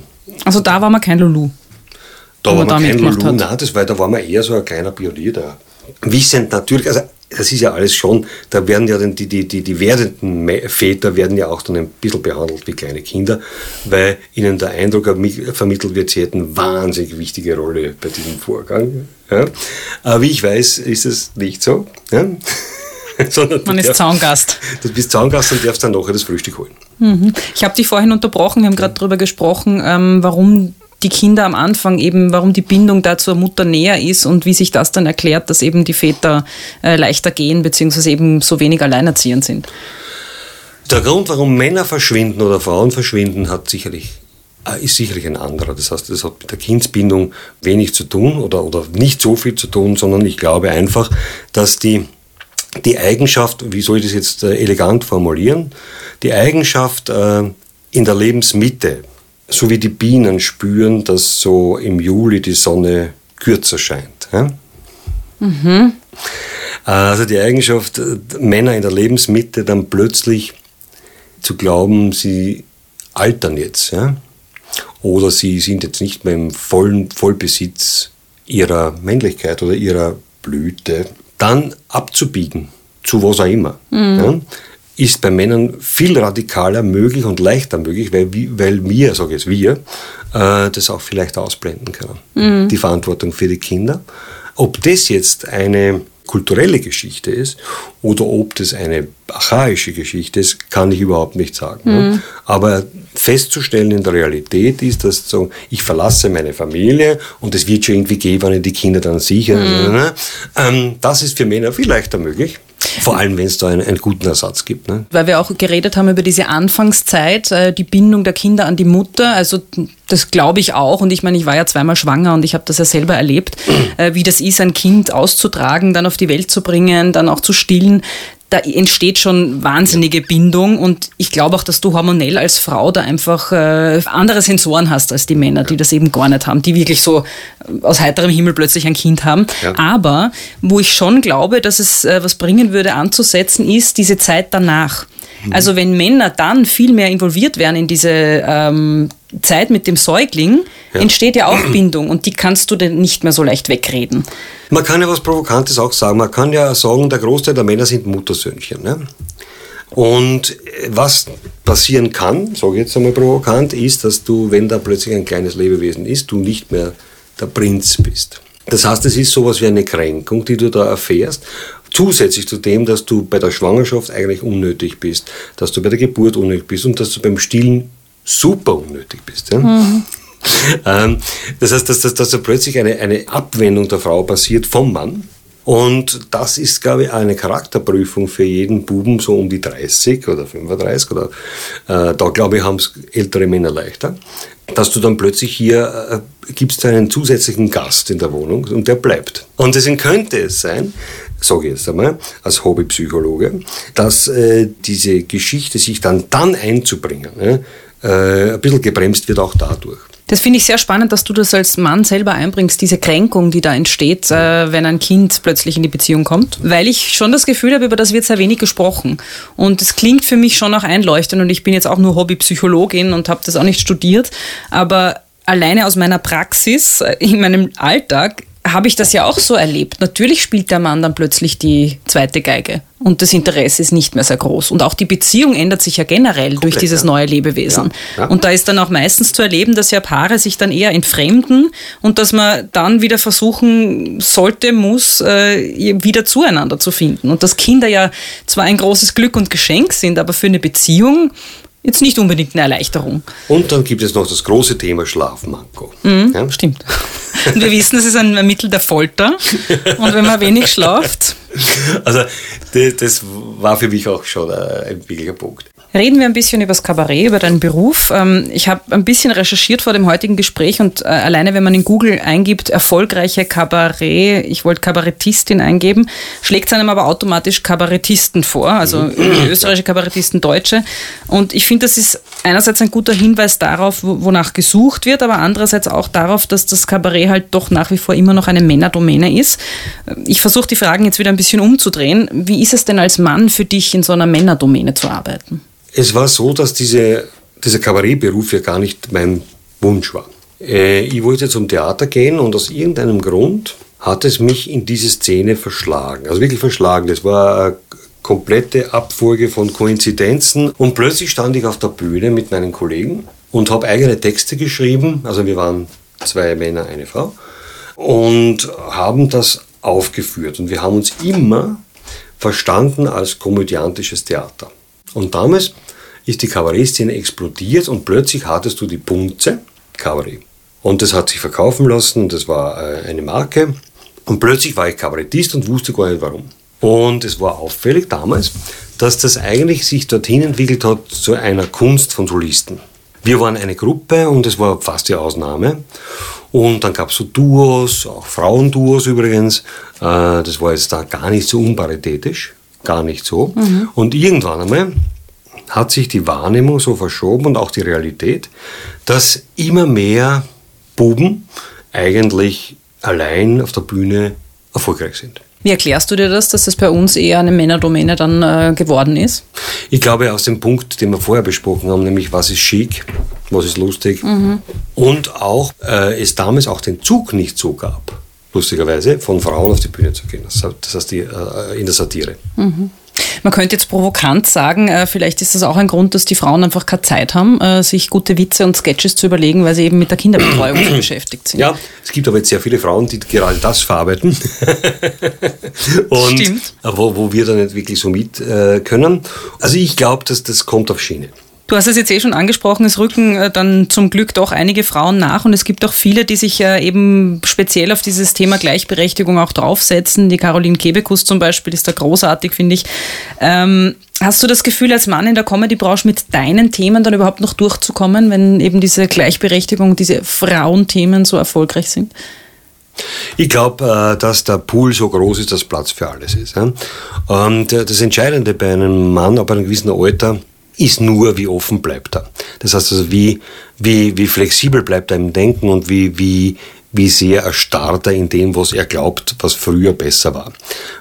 also da war man kein Lulu. Da war man kein Lulu, nein, das war, da war man eher so ein kleiner Pionier da. Wissend natürlich, also das ist ja alles schon, da werden ja dann die, die, die, die werdenden Väter werden ja auch dann ein bisschen behandelt wie kleine Kinder, weil ihnen der Eindruck vermittelt wird, sie hätten wahnsinnig wichtige Rolle bei diesem Vorgang. Ja. Aber wie ich weiß, ist es nicht so. Ja. Sondern Man ist darfst, Zaungast. Du bist Zaungast und darfst dann nachher das Frühstück holen. Mhm. Ich habe dich vorhin unterbrochen, wir haben gerade darüber gesprochen, ähm, warum die Kinder am Anfang eben, warum die Bindung da zur Mutter näher ist und wie sich das dann erklärt, dass eben die Väter äh, leichter gehen, beziehungsweise eben so wenig alleinerziehend sind. Der Grund, warum Männer verschwinden oder Frauen verschwinden, hat sicherlich ist sicherlich ein anderer. Das heißt, das hat mit der Kindsbindung wenig zu tun oder, oder nicht so viel zu tun, sondern ich glaube einfach, dass die, die Eigenschaft, wie soll ich das jetzt äh, elegant formulieren, die Eigenschaft äh, in der Lebensmitte, so wie die Bienen spüren, dass so im Juli die Sonne kürzer scheint. Ja? Mhm. Also die Eigenschaft, Männer in der Lebensmitte dann plötzlich zu glauben, sie altern jetzt. Ja? Oder sie sind jetzt nicht mehr im vollen Vollbesitz ihrer Männlichkeit oder ihrer Blüte. Dann abzubiegen, zu was auch immer. Mhm. Ja? ist bei Männern viel radikaler möglich und leichter möglich, weil, weil wir, sage ich jetzt wir, äh, das auch vielleicht ausblenden können. Mhm. Die Verantwortung für die Kinder. Ob das jetzt eine kulturelle Geschichte ist oder ob das eine archaische Geschichte ist, kann ich überhaupt nicht sagen. Mhm. Aber festzustellen in der Realität ist, dass so, ich verlasse meine Familie und es wird schon irgendwie gehen, wenn ich die Kinder dann sicher. Mhm. Ähm, das ist für Männer viel leichter möglich. Vor allem, wenn es da einen, einen, guten Ersatz gibt. Ne? Weil wir auch geredet haben über diese Anfangszeit, äh, die Bindung der Kinder an die Mutter. Also das glaube ich auch. Und ich meine, ich war ja zweimal schwanger und ich habe das ja selber erlebt, äh, wie das ist, ein Kind auszutragen, dann auf die Welt zu bringen, dann auch zu stillen da entsteht schon wahnsinnige Bindung und ich glaube auch, dass du hormonell als Frau da einfach äh, andere Sensoren hast als die Männer, die das eben gar nicht haben, die wirklich so äh, aus heiterem Himmel plötzlich ein Kind haben. Ja. Aber wo ich schon glaube, dass es äh, was bringen würde anzusetzen, ist diese Zeit danach. Mhm. Also wenn Männer dann viel mehr involviert werden in diese ähm, Zeit mit dem Säugling, ja. entsteht ja auch Bindung und die kannst du dann nicht mehr so leicht wegreden. Man kann ja was Provokantes auch sagen. Man kann ja sagen, der Großteil der Männer sind Muttersöhnchen. Ne? Und was passieren kann, sage ich jetzt einmal provokant, ist, dass du, wenn da plötzlich ein kleines Lebewesen ist, du nicht mehr der Prinz bist. Das heißt, es ist sowas wie eine Kränkung, die du da erfährst zusätzlich zu dem, dass du bei der Schwangerschaft eigentlich unnötig bist, dass du bei der Geburt unnötig bist und dass du beim Stillen super unnötig bist. Ja? Mhm. Ähm, das heißt, dass, dass, dass da plötzlich eine, eine Abwendung der Frau passiert vom Mann. Und das ist, glaube ich, eine Charakterprüfung für jeden Buben so um die 30 oder 35 oder äh, da, glaube ich, haben es ältere Männer leichter, dass du dann plötzlich hier äh, gibst einen zusätzlichen Gast in der Wohnung und der bleibt. Und deswegen könnte es sein, sage ich jetzt einmal, als Hobbypsychologe, dass äh, diese Geschichte sich dann dann einzubringen, äh, ein bisschen gebremst wird auch dadurch. Das finde ich sehr spannend, dass du das als Mann selber einbringst, diese Kränkung, die da entsteht, äh, wenn ein Kind plötzlich in die Beziehung kommt. Weil ich schon das Gefühl habe, über das wird sehr wenig gesprochen. Und es klingt für mich schon auch einleuchtend und ich bin jetzt auch nur Hobbypsychologin und habe das auch nicht studiert. Aber alleine aus meiner Praxis, äh, in meinem Alltag, habe ich das ja auch so erlebt. Natürlich spielt der Mann dann plötzlich die zweite Geige und das Interesse ist nicht mehr sehr groß. Und auch die Beziehung ändert sich ja generell Komplett, durch dieses ja. neue Lebewesen. Ja, ja. Und da ist dann auch meistens zu erleben, dass ja Paare sich dann eher entfremden und dass man dann wieder versuchen sollte, muss, äh, wieder zueinander zu finden. Und dass Kinder ja zwar ein großes Glück und Geschenk sind, aber für eine Beziehung jetzt nicht unbedingt eine Erleichterung. Und dann gibt es noch das große Thema Schlafmanko. Mhm, ja? Stimmt. Und wir wissen, es ist ein Mittel der Folter. Und wenn man wenig schlaft. Also, das war für mich auch schon ein wirklicher Punkt. Reden wir ein bisschen über das Kabarett, über deinen Beruf. Ähm, ich habe ein bisschen recherchiert vor dem heutigen Gespräch und äh, alleine, wenn man in Google eingibt, erfolgreiche Kabarett, ich wollte Kabarettistin eingeben, schlägt es einem aber automatisch Kabarettisten vor, also mhm. österreichische Kabarettisten, Deutsche. Und ich finde, das ist einerseits ein guter Hinweis darauf, wonach gesucht wird, aber andererseits auch darauf, dass das Kabarett halt doch nach wie vor immer noch eine Männerdomäne ist. Ich versuche die Fragen jetzt wieder ein bisschen umzudrehen. Wie ist es denn als Mann für dich, in so einer Männerdomäne zu arbeiten? Es war so, dass diese, dieser Kabarettberuf ja gar nicht mein Wunsch war. Äh, ich wollte zum Theater gehen und aus irgendeinem Grund hat es mich in diese Szene verschlagen. Also wirklich verschlagen. Das war eine komplette Abfolge von Koinzidenzen. Und plötzlich stand ich auf der Bühne mit meinen Kollegen und habe eigene Texte geschrieben. Also wir waren zwei Männer, eine Frau. Und haben das aufgeführt. Und wir haben uns immer verstanden als komödiantisches Theater. Und damals ist die Kabarettszene explodiert und plötzlich hattest du die Punze Kabarett. Und das hat sich verkaufen lassen, das war äh, eine Marke. Und plötzlich war ich Kabarettist und wusste gar nicht warum. Und es war auffällig damals, dass das eigentlich sich dorthin entwickelt hat zu einer Kunst von Solisten. Wir waren eine Gruppe und es war fast die Ausnahme. Und dann gab es so Duos, auch Frauenduos übrigens. Äh, das war jetzt da gar nicht so unparitätisch, gar nicht so. Mhm. Und irgendwann einmal hat sich die Wahrnehmung so verschoben und auch die Realität, dass immer mehr Buben eigentlich allein auf der Bühne erfolgreich sind. Wie erklärst du dir das, dass das bei uns eher eine Männerdomäne dann äh, geworden ist? Ich glaube aus dem Punkt, den wir vorher besprochen haben, nämlich was ist schick, was ist lustig mhm. und auch äh, es damals auch den Zug nicht so gab, lustigerweise, von Frauen auf die Bühne zu gehen. Das heißt die, äh, in der Satire. Mhm. Man könnte jetzt provokant sagen, äh, vielleicht ist das auch ein Grund, dass die Frauen einfach keine Zeit haben, äh, sich gute Witze und Sketches zu überlegen, weil sie eben mit der Kinderbetreuung beschäftigt sind. Ja, es gibt aber jetzt sehr viele Frauen, die gerade das verarbeiten. und Stimmt. Wo, wo wir dann nicht wirklich so mit äh, können. Also ich glaube, dass das kommt auf Schiene. Du hast es jetzt eh schon angesprochen, es rücken äh, dann zum Glück doch einige Frauen nach und es gibt auch viele, die sich äh, eben speziell auf dieses Thema Gleichberechtigung auch draufsetzen. Die Caroline Kebekus zum Beispiel ist da großartig, finde ich. Ähm, hast du das Gefühl, als Mann in der Comedy-Branche mit deinen Themen dann überhaupt noch durchzukommen, wenn eben diese Gleichberechtigung, diese Frauenthemen so erfolgreich sind? Ich glaube, äh, dass der Pool so groß ist, dass Platz für alles ist. Und das Entscheidende bei einem Mann ab einem gewissen Alter ist nur, wie offen bleibt er. Das heißt also, wie, wie, wie flexibel bleibt er im Denken und wie, wie, wie sehr erstarrt er in dem, was er glaubt, was früher besser war.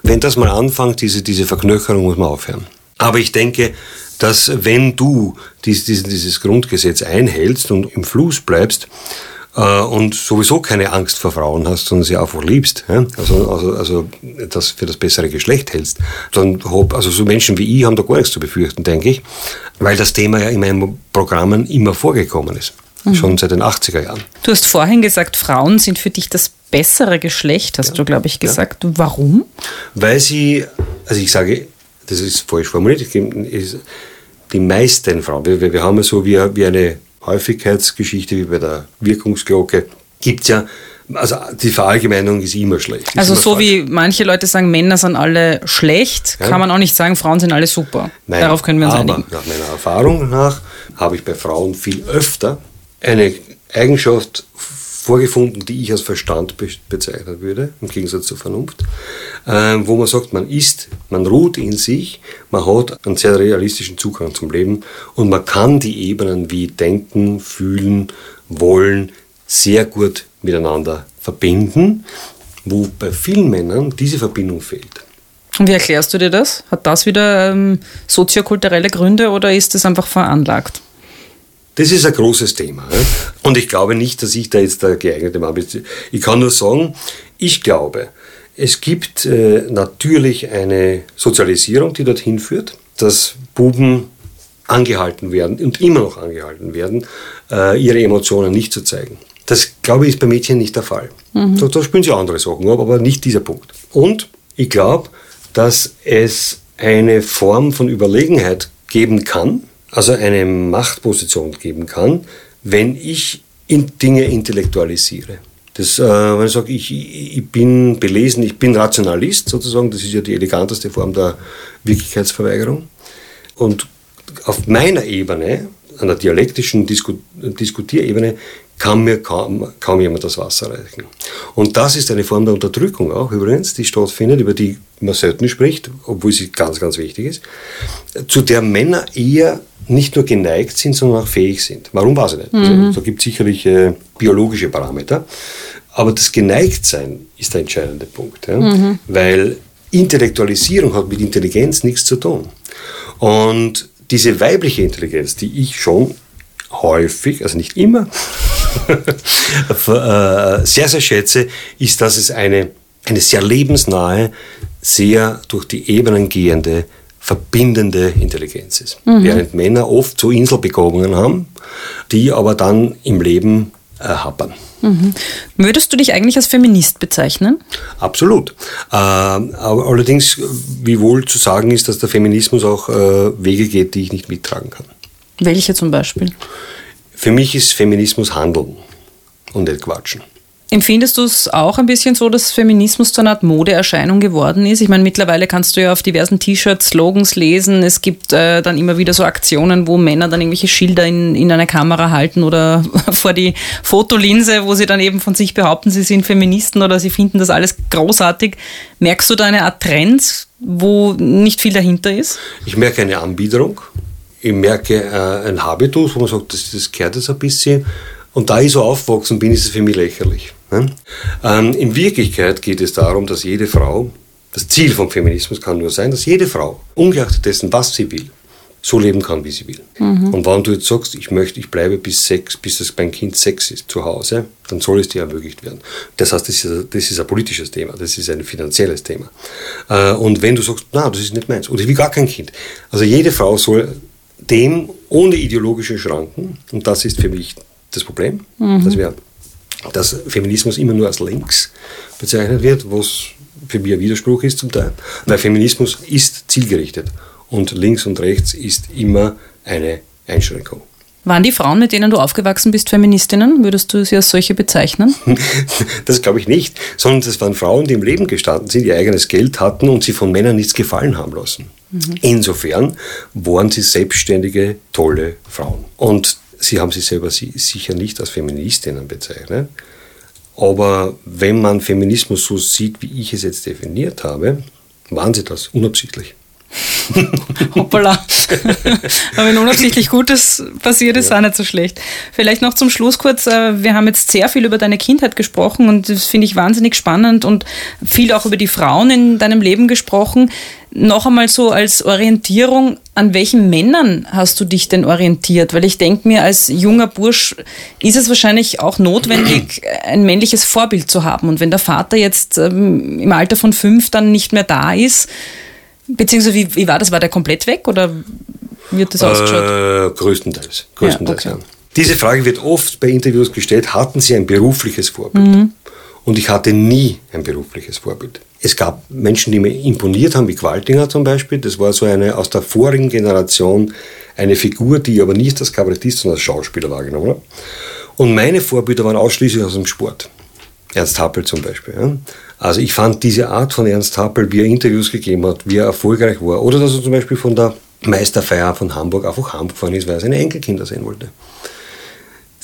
Wenn das mal anfängt, diese, diese Verknöcherung muss man aufhören. Aber ich denke, dass wenn du dieses, dieses Grundgesetz einhältst und im Fluss bleibst, und sowieso keine Angst vor Frauen hast, sondern sie einfach liebst, ja? also, also, also das für das bessere Geschlecht hältst, dann hab, also so Menschen wie ich haben da gar nichts zu befürchten, denke ich, weil das Thema ja in meinen Programmen immer vorgekommen ist. Mhm. Schon seit den 80er Jahren. Du hast vorhin gesagt, Frauen sind für dich das bessere Geschlecht, hast ja. du, glaube ich, gesagt. Ja. Warum? Weil sie, also ich sage, das ist falsch formuliert, die meisten Frauen, wir, wir haben ja so wie, wie eine Häufigkeitsgeschichte wie bei der Wirkungsglocke, gibt es ja also die Verallgemeinung ist immer schlecht. Ist also immer so falsch. wie manche Leute sagen, Männer sind alle schlecht, ja. kann man auch nicht sagen, Frauen sind alle super. Nein, Darauf können wir uns aber einigen. Nach meiner Erfahrung nach habe ich bei Frauen viel öfter eine Eigenschaft vorgefunden, die ich als Verstand bezeichnen würde, im Gegensatz zur Vernunft, äh, wo man sagt, man ist, man ruht in sich, man hat einen sehr realistischen Zugang zum Leben und man kann die Ebenen wie Denken, Fühlen, Wollen sehr gut miteinander verbinden, wo bei vielen Männern diese Verbindung fehlt. Und wie erklärst du dir das? Hat das wieder ähm, soziokulturelle Gründe oder ist das einfach veranlagt? Das ist ein großes Thema. Und ich glaube nicht, dass ich da jetzt der geeignete Mann bin. Ich kann nur sagen, ich glaube, es gibt äh, natürlich eine Sozialisierung, die dorthin führt, dass Buben angehalten werden und immer noch angehalten werden, äh, ihre Emotionen nicht zu zeigen. Das, glaube ich, ist bei Mädchen nicht der Fall. Mhm. Da, da spielen sie andere Sachen, aber nicht dieser Punkt. Und ich glaube, dass es eine Form von Überlegenheit geben kann, also eine Machtposition geben kann, wenn ich in Dinge intellektualisiere. Das, äh, wenn ich sage, ich, ich bin belesen, ich bin Rationalist sozusagen, das ist ja die eleganteste Form der Wirklichkeitsverweigerung. Und auf meiner Ebene, an der dialektischen Disku Diskutierebene, kann mir kaum, kaum jemand das Wasser reichen. Und das ist eine Form der Unterdrückung auch übrigens, die stattfindet, über die man selten spricht, obwohl sie ganz, ganz wichtig ist, zu der Männer eher nicht nur geneigt sind, sondern auch fähig sind. Warum weiß ich nicht? Also, mhm. Also, da gibt es sicherlich äh, biologische Parameter. Aber das Geneigtsein ist der entscheidende Punkt. Ja? Mhm. Weil Intellektualisierung hat mit Intelligenz nichts zu tun. Und diese weibliche Intelligenz, die ich schon häufig, also nicht immer, äh, sehr, sehr schätze, ist, dass es eine, eine sehr lebensnahe, sehr durch die Ebenen gehende, verbindende Intelligenz ist. Mhm. Während Männer oft so Inselbegabungen haben, die aber dann im Leben äh, happern. Mhm. Würdest du dich eigentlich als Feminist bezeichnen? Absolut. Äh, allerdings, wie wohl zu sagen ist, dass der Feminismus auch äh, Wege geht, die ich nicht mittragen kann. Welche zum Beispiel? Für mich ist Feminismus Handeln und nicht Quatschen. Empfindest du es auch ein bisschen so, dass Feminismus zu einer Art Modeerscheinung geworden ist? Ich meine, mittlerweile kannst du ja auf diversen T-Shirts Slogans lesen. Es gibt äh, dann immer wieder so Aktionen, wo Männer dann irgendwelche Schilder in, in eine Kamera halten oder vor die Fotolinse, wo sie dann eben von sich behaupten, sie sind Feministen oder sie finden das alles großartig. Merkst du da eine Art Trend, wo nicht viel dahinter ist? Ich merke eine Anbiederung. Ich merke äh, ein Habitus, wo man sagt, das, das kehrt jetzt ein bisschen. Und da ich so aufgewachsen bin, ist es für mich lächerlich. Ne? Ähm, in Wirklichkeit geht es darum, dass jede Frau, das Ziel vom Feminismus kann nur sein, dass jede Frau, ungeachtet dessen, was sie will, so leben kann, wie sie will. Mhm. Und wenn du jetzt sagst, ich möchte, ich bleibe bis sechs, bis das mein Kind sechs ist zu Hause, dann soll es dir ermöglicht werden. Das heißt, das ist, das ist ein politisches Thema, das ist ein finanzielles Thema. Äh, und wenn du sagst, na, das ist nicht meins, oder ich will gar kein Kind. Also jede Frau soll dem ohne ideologische Schranken, und das ist für mich das Problem, mhm. dass wir dass Feminismus immer nur als links bezeichnet wird, was für mich ein Widerspruch ist zum Teil. Weil Feminismus ist zielgerichtet und links und rechts ist immer eine Einschränkung. Waren die Frauen, mit denen du aufgewachsen bist, Feministinnen? Würdest du sie als solche bezeichnen? das glaube ich nicht, sondern das waren Frauen, die im Leben gestanden sind, ihr eigenes Geld hatten und sie von Männern nichts gefallen haben lassen. Mhm. Insofern waren sie selbstständige, tolle Frauen. Und Sie haben sich selber sicher nicht als Feministinnen bezeichnet. Aber wenn man Feminismus so sieht, wie ich es jetzt definiert habe, waren sie das unabsichtlich. Hoppala. Aber wenn unabsichtlich Gutes passiert ist, ja. auch nicht so schlecht. Vielleicht noch zum Schluss kurz, äh, wir haben jetzt sehr viel über deine Kindheit gesprochen und das finde ich wahnsinnig spannend und viel auch über die Frauen in deinem Leben gesprochen. Noch einmal so als Orientierung, an welchen Männern hast du dich denn orientiert? Weil ich denke mir, als junger Bursch ist es wahrscheinlich auch notwendig, ein männliches Vorbild zu haben. Und wenn der Vater jetzt ähm, im Alter von fünf dann nicht mehr da ist, Beziehungsweise, wie, wie war das? War der komplett weg oder wird das ausgeschaut? Äh, größtenteils. größtenteils ja, okay. ja. Diese Frage wird oft bei Interviews gestellt, hatten Sie ein berufliches Vorbild? Mhm. Und ich hatte nie ein berufliches Vorbild. Es gab Menschen, die mir imponiert haben, wie Qualtinger zum Beispiel. Das war so eine aus der vorigen Generation, eine Figur, die aber nicht als Kabarettist, sondern als Schauspieler wahrgenommen hat. Und meine Vorbilder waren ausschließlich aus dem Sport. Ernst Happel zum Beispiel. Ja. Also ich fand diese Art von Ernst Happel, wie er Interviews gegeben hat, wie er erfolgreich war, oder dass er zum Beispiel von der Meisterfeier von Hamburg einfach Hamburg gefahren ist, weil er seine Enkelkinder sehen wollte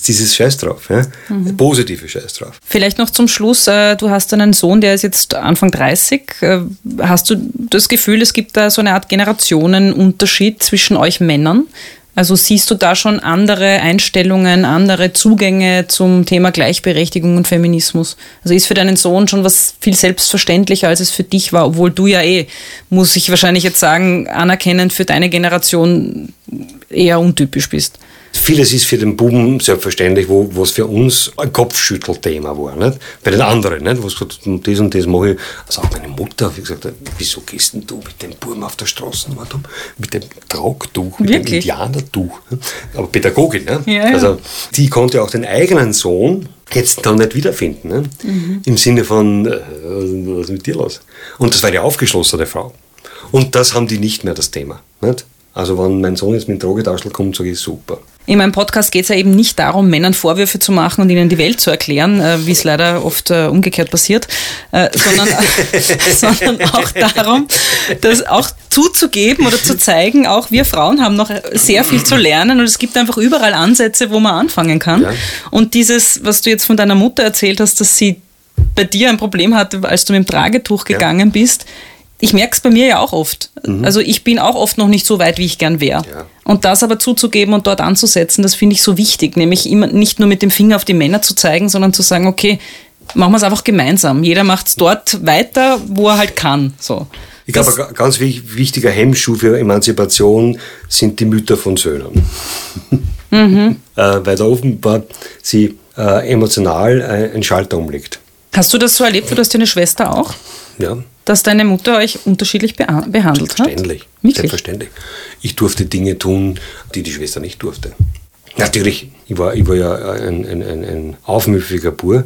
dieses Scheiß drauf, ja? Mhm. positive Scheiß drauf. Vielleicht noch zum Schluss, äh, du hast einen Sohn, der ist jetzt Anfang 30. Äh, hast du das Gefühl, es gibt da so eine Art Generationenunterschied zwischen euch Männern? Also siehst du da schon andere Einstellungen, andere Zugänge zum Thema Gleichberechtigung und Feminismus? Also ist für deinen Sohn schon was viel selbstverständlicher, als es für dich war, obwohl du ja eh, muss ich wahrscheinlich jetzt sagen, anerkennend für deine Generation eher untypisch bist. Vieles ist für den Buben selbstverständlich, wo was für uns ein Kopfschüttelthema war. Nicht? Bei den anderen, nicht? was das und das mache ich. Also auch meine Mutter hat gesagt, wieso gehst denn du mit dem Buben auf der Straße mit dem Traugtuch, mit Wirklich? dem Indianertuch? Aber Pädagogin, ne? Ja, ja. also die konnte auch den eigenen Sohn jetzt dann nicht wiederfinden. Ne? Mhm. Im Sinne von, äh, was ist mit dir los? Und das war eine aufgeschlossene Frau. Und das haben die nicht mehr, das Thema. Nicht? Also wenn mein Sohn jetzt mit dem Drogetauschel kommt, sage ich super. In meinem Podcast geht es ja eben nicht darum, Männern Vorwürfe zu machen und ihnen die Welt zu erklären, äh, wie es leider oft äh, umgekehrt passiert, äh, sondern, sondern auch darum, das auch zuzugeben oder zu zeigen, auch wir Frauen haben noch sehr viel zu lernen und es gibt einfach überall Ansätze, wo man anfangen kann. Ja. Und dieses, was du jetzt von deiner Mutter erzählt hast, dass sie bei dir ein Problem hatte, als du mit dem Tragetuch gegangen ja. bist, ich merke es bei mir ja auch oft. Mhm. Also ich bin auch oft noch nicht so weit, wie ich gern wäre. Ja. Und das aber zuzugeben und dort anzusetzen, das finde ich so wichtig. Nämlich immer nicht nur mit dem Finger auf die Männer zu zeigen, sondern zu sagen, okay, machen wir es einfach gemeinsam. Jeder macht es dort weiter, wo er halt kann. So. Ich glaube, ein ganz wichtiger Hemmschuh für Emanzipation sind die Mütter von Söhnen. Mhm. äh, weil da offenbar sie äh, emotional äh, einen Schalter umlegt. Hast du das so erlebt? Du hast deine Schwester auch? Ja dass deine Mutter euch unterschiedlich behandelt Selbstverständlich. hat? Selbstverständlich. Ich durfte Dinge tun, die die Schwester nicht durfte. Natürlich, ich war, ich war ja ein, ein, ein, ein aufmüpfiger Bur,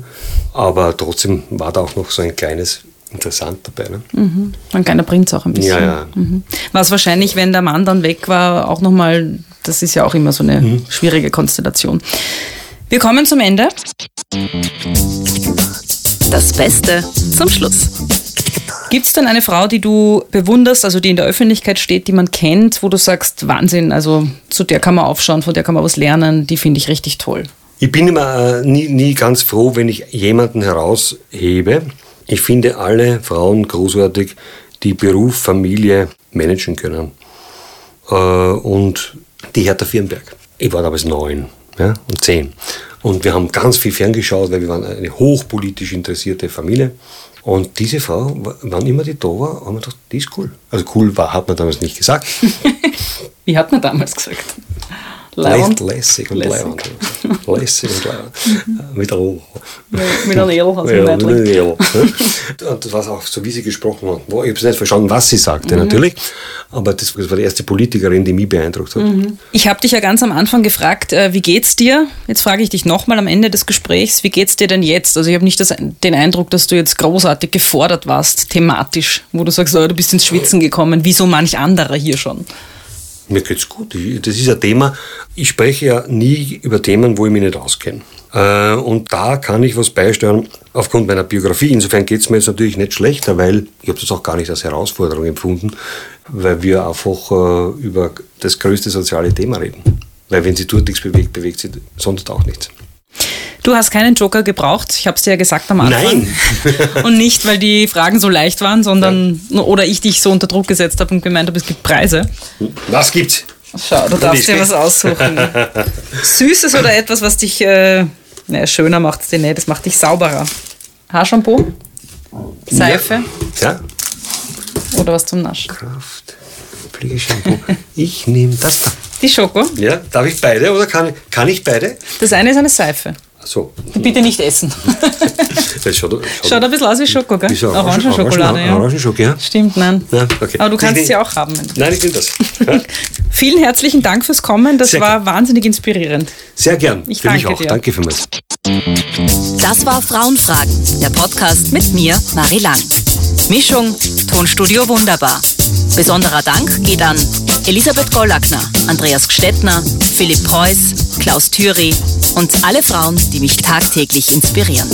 aber trotzdem war da auch noch so ein kleines interessant dabei. Ne? Mhm. Ein kleiner Prinz auch ein bisschen. Ja, ja. Mhm. Was wahrscheinlich, wenn der Mann dann weg war, auch nochmal, das ist ja auch immer so eine mhm. schwierige Konstellation. Wir kommen zum Ende. Das Beste zum Schluss. Gibt es denn eine Frau, die du bewunderst, also die in der Öffentlichkeit steht, die man kennt, wo du sagst, Wahnsinn, also zu der kann man aufschauen, von der kann man was lernen, die finde ich richtig toll? Ich bin immer äh, nie, nie ganz froh, wenn ich jemanden heraushebe. Ich finde alle Frauen großartig, die Beruf, Familie managen können. Äh, und die Hertha Firnberg. Ich war damals neun ja, und zehn. Und wir haben ganz viel ferngeschaut, weil wir waren eine hochpolitisch interessierte Familie. Und diese Frau, wann immer die da war, haben wir gedacht, die ist cool. Also cool war, hat man damals nicht gesagt. Wie hat man damals gesagt? Leibend. Lässig und leibend. Lässig und. Mhm. Mit Roh. Mit einem Edel, also ja, mit einem Edel. Und das war auch so, wie sie gesprochen hat. Ich habe es nicht verstanden, was sie sagte, mhm. natürlich. Aber das, das, war die erste Politikerin, die mich beeindruckt hat. Mhm. Ich habe dich ja ganz am Anfang gefragt, äh, wie geht's dir? Jetzt frage ich dich nochmal am Ende des Gesprächs, wie geht's dir denn jetzt? Also ich habe nicht das, den Eindruck, dass du jetzt großartig gefordert warst, thematisch, wo du sagst, oh, du bist ins Schwitzen gekommen, wie so manch anderer hier schon. Mir geht's gut. Das ist ein Thema. Ich spreche ja nie über Themen, wo ich mich nicht auskenne. Äh, und da kann ich was beisteuern aufgrund meiner Biografie. Insofern geht es mir jetzt natürlich nicht schlechter, weil ich habe das auch gar nicht als Herausforderung empfunden, weil wir einfach äh, über das größte soziale Thema reden. Weil wenn sie dort nichts bewegt, bewegt sie sonst auch nichts. Du hast keinen Joker gebraucht, ich habe es dir ja gesagt am Anfang. Nein. und nicht, weil die Fragen so leicht waren, sondern ja. oder ich dich so unter Druck gesetzt habe und gemeint habe, es gibt Preise. Was gibt's? Schau, du darfst dir was aussuchen. Süßes oder etwas, was dich äh, naja, schöner macht es dir nicht, das macht dich sauberer. Haarshampoo? Seife? Ja. ja. Oder was zum Naschen? Kraft. Pflegeshampoo. Ich nehme das da. Die Schoko? Ja, darf ich beide oder kann, kann ich beide? Das eine ist eine Seife. So. Bitte nicht essen. Das schaut, schaut, schaut ein bisschen aus wie Schoko, gell? Wie Orangenschokolade, ja. Orangenschokolade, ja. Stimmt, nein. Ja, okay. Aber du kannst sie auch haben. Nein, ich will das. Vielen herzlichen Dank fürs Kommen. Das Sehr war gern. wahnsinnig inspirierend. Sehr gern. Ich danke ich auch. Dir. Danke vielmals. Das war Frauenfragen, der Podcast mit mir, Marie Lang. Mischung, Tonstudio Wunderbar. Besonderer Dank geht an Elisabeth Gollackner, Andreas Gstettner, Philipp Preuß, Klaus Thüry und alle Frauen, die mich tagtäglich inspirieren.